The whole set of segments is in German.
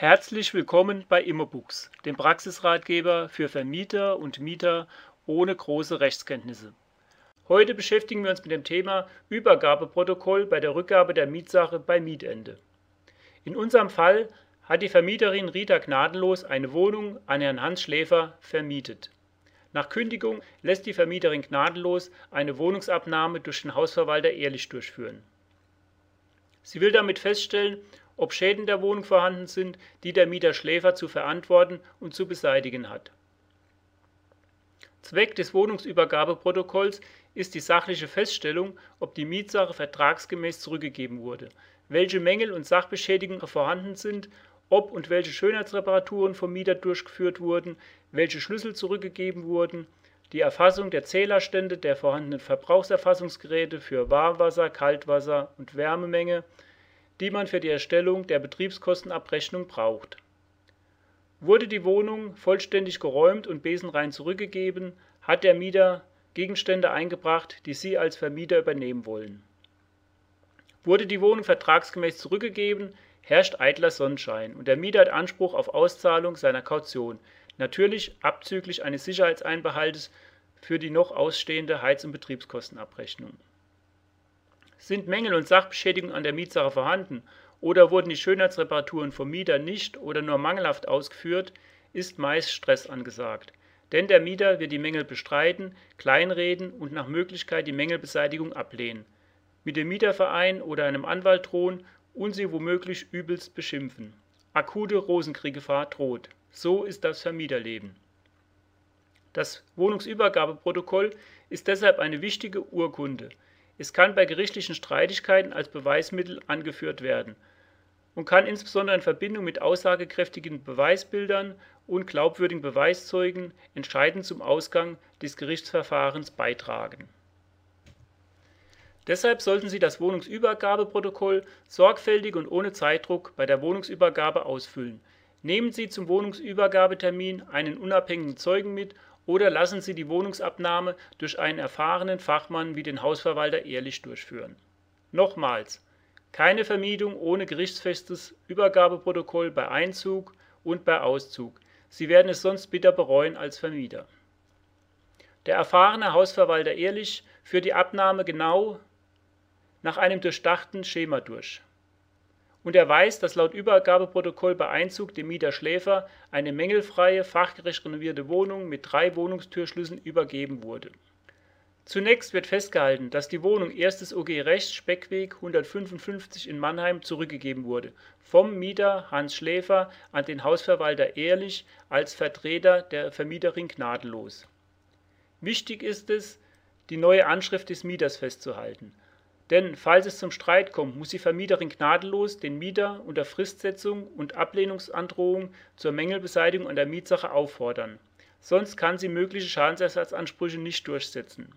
Herzlich willkommen bei Immobooks, dem Praxisratgeber für Vermieter und Mieter ohne große Rechtskenntnisse. Heute beschäftigen wir uns mit dem Thema Übergabeprotokoll bei der Rückgabe der Mietsache bei Mietende. In unserem Fall hat die Vermieterin Rita Gnadenlos eine Wohnung an Herrn Hans Schläfer vermietet. Nach Kündigung lässt die Vermieterin Gnadenlos eine Wohnungsabnahme durch den Hausverwalter ehrlich durchführen. Sie will damit feststellen, ob Schäden der Wohnung vorhanden sind, die der Mieter Schläfer zu verantworten und zu beseitigen hat. Zweck des Wohnungsübergabeprotokolls ist die sachliche Feststellung, ob die Mietsache vertragsgemäß zurückgegeben wurde, welche Mängel und Sachbeschädigungen vorhanden sind, ob und welche Schönheitsreparaturen vom Mieter durchgeführt wurden, welche Schlüssel zurückgegeben wurden, die Erfassung der Zählerstände der vorhandenen Verbrauchserfassungsgeräte für Warmwasser, Kaltwasser und Wärmemenge, die man für die Erstellung der Betriebskostenabrechnung braucht. Wurde die Wohnung vollständig geräumt und besenrein zurückgegeben, hat der Mieter Gegenstände eingebracht, die Sie als Vermieter übernehmen wollen. Wurde die Wohnung vertragsgemäß zurückgegeben, herrscht eitler Sonnenschein und der Mieter hat Anspruch auf Auszahlung seiner Kaution, natürlich abzüglich eines Sicherheitseinbehaltes für die noch ausstehende Heiz- und Betriebskostenabrechnung sind Mängel und Sachbeschädigungen an der Mietsache vorhanden oder wurden die Schönheitsreparaturen vom Mieter nicht oder nur mangelhaft ausgeführt, ist meist Stress angesagt. Denn der Mieter wird die Mängel bestreiten, kleinreden und nach Möglichkeit die Mängelbeseitigung ablehnen, mit dem Mieterverein oder einem Anwalt drohen und sie womöglich übelst beschimpfen. Akute Rosenkrieggefahr droht. So ist das Vermieterleben. Das Wohnungsübergabeprotokoll ist deshalb eine wichtige Urkunde. Es kann bei gerichtlichen Streitigkeiten als Beweismittel angeführt werden und kann insbesondere in Verbindung mit aussagekräftigen Beweisbildern und glaubwürdigen Beweiszeugen entscheidend zum Ausgang des Gerichtsverfahrens beitragen. Deshalb sollten Sie das Wohnungsübergabeprotokoll sorgfältig und ohne Zeitdruck bei der Wohnungsübergabe ausfüllen. Nehmen Sie zum Wohnungsübergabetermin einen unabhängigen Zeugen mit oder lassen Sie die Wohnungsabnahme durch einen erfahrenen Fachmann wie den Hausverwalter ehrlich durchführen. Nochmals, keine Vermietung ohne gerichtsfestes Übergabeprotokoll bei Einzug und bei Auszug. Sie werden es sonst bitter bereuen als Vermieter. Der erfahrene Hausverwalter Ehrlich führt die Abnahme genau nach einem durchdachten Schema durch und er weiß, dass laut Übergabeprotokoll bei Einzug dem Mieter Schläfer eine mängelfreie, fachgerecht renovierte Wohnung mit drei Wohnungstürschlüsseln übergeben wurde. Zunächst wird festgehalten, dass die Wohnung 1. OG Rechts Speckweg 155 in Mannheim zurückgegeben wurde, vom Mieter Hans Schläfer an den Hausverwalter Ehrlich als Vertreter der Vermieterin Gnadenlos. Wichtig ist es, die neue Anschrift des Mieters festzuhalten denn falls es zum Streit kommt, muss die Vermieterin gnadenlos den Mieter unter Fristsetzung und Ablehnungsandrohung zur Mängelbeseitigung an der Mietsache auffordern, sonst kann sie mögliche Schadensersatzansprüche nicht durchsetzen.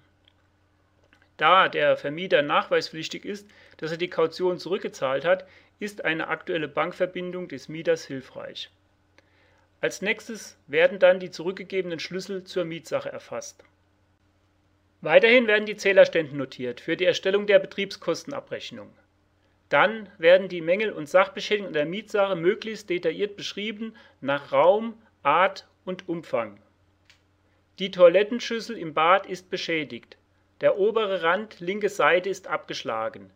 Da der Vermieter nachweispflichtig ist, dass er die Kaution zurückgezahlt hat, ist eine aktuelle Bankverbindung des Mieters hilfreich. Als nächstes werden dann die zurückgegebenen Schlüssel zur Mietsache erfasst Weiterhin werden die Zählerstände notiert für die Erstellung der Betriebskostenabrechnung. Dann werden die Mängel und Sachbeschädigungen der Mietsache möglichst detailliert beschrieben nach Raum, Art und Umfang. Die Toilettenschüssel im Bad ist beschädigt. Der obere Rand linke Seite ist abgeschlagen.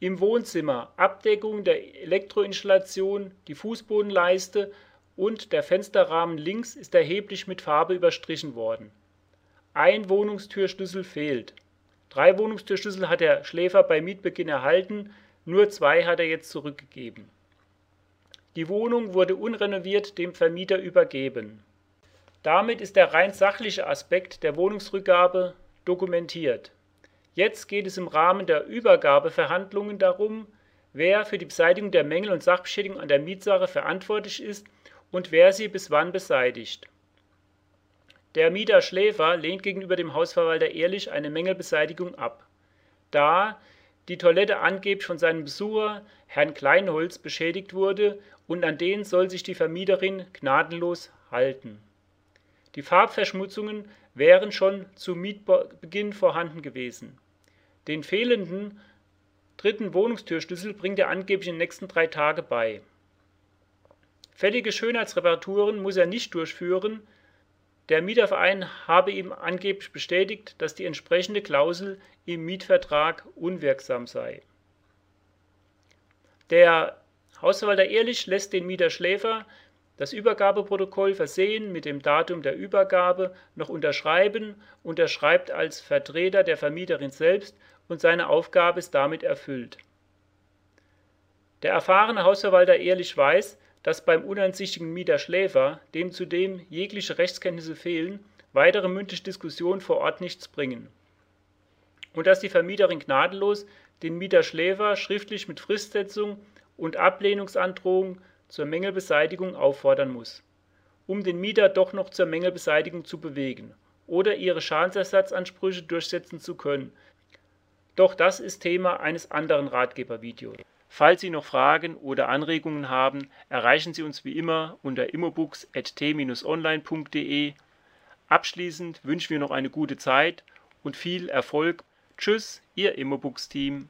Im Wohnzimmer Abdeckung der Elektroinstallation, die Fußbodenleiste und der Fensterrahmen links ist erheblich mit Farbe überstrichen worden ein Wohnungstürschlüssel fehlt. Drei Wohnungstürschlüssel hat der Schläfer bei Mietbeginn erhalten, nur zwei hat er jetzt zurückgegeben. Die Wohnung wurde unrenoviert dem Vermieter übergeben. Damit ist der rein sachliche Aspekt der Wohnungsrückgabe dokumentiert. Jetzt geht es im Rahmen der Übergabeverhandlungen darum, wer für die Beseitigung der Mängel und Sachbeschädigung an der Mietsache verantwortlich ist und wer sie bis wann beseitigt der Mieter Schläfer lehnt gegenüber dem Hausverwalter Ehrlich eine Mängelbeseitigung ab, da die Toilette angeblich von seinem Besucher, Herrn Kleinholz, beschädigt wurde und an den soll sich die Vermieterin gnadenlos halten. Die Farbverschmutzungen wären schon zu Mietbeginn vorhanden gewesen. Den fehlenden dritten Wohnungstürschlüssel bringt er angeblich in den nächsten drei Tagen bei Fällige Schönheitsreparaturen muss er nicht durchführen, der Mieterverein habe ihm angeblich bestätigt, dass die entsprechende Klausel im Mietvertrag unwirksam sei. Der Hausverwalter Ehrlich lässt den Mieter Schläfer das Übergabeprotokoll versehen mit dem Datum der Übergabe noch unterschreiben, unterschreibt als Vertreter der Vermieterin selbst und seine Aufgabe ist damit erfüllt. Der erfahrene Hausverwalter Ehrlich weiß, dass beim uneinsichtigen Mieter Schläfer, dem zudem jegliche Rechtskenntnisse fehlen, weitere mündliche Diskussionen vor Ort nichts bringen. Und dass die Vermieterin gnadenlos den Mieter Schläfer schriftlich mit Fristsetzung und Ablehnungsandrohung zur Mängelbeseitigung auffordern muss, um den Mieter doch noch zur Mängelbeseitigung zu bewegen oder ihre Schadensersatzansprüche durchsetzen zu können. Doch das ist Thema eines anderen Ratgebervideos. Falls Sie noch Fragen oder Anregungen haben, erreichen Sie uns wie immer unter immobooks.t-online.de. Abschließend wünschen wir noch eine gute Zeit und viel Erfolg. Tschüss, Ihr Immobooks-Team.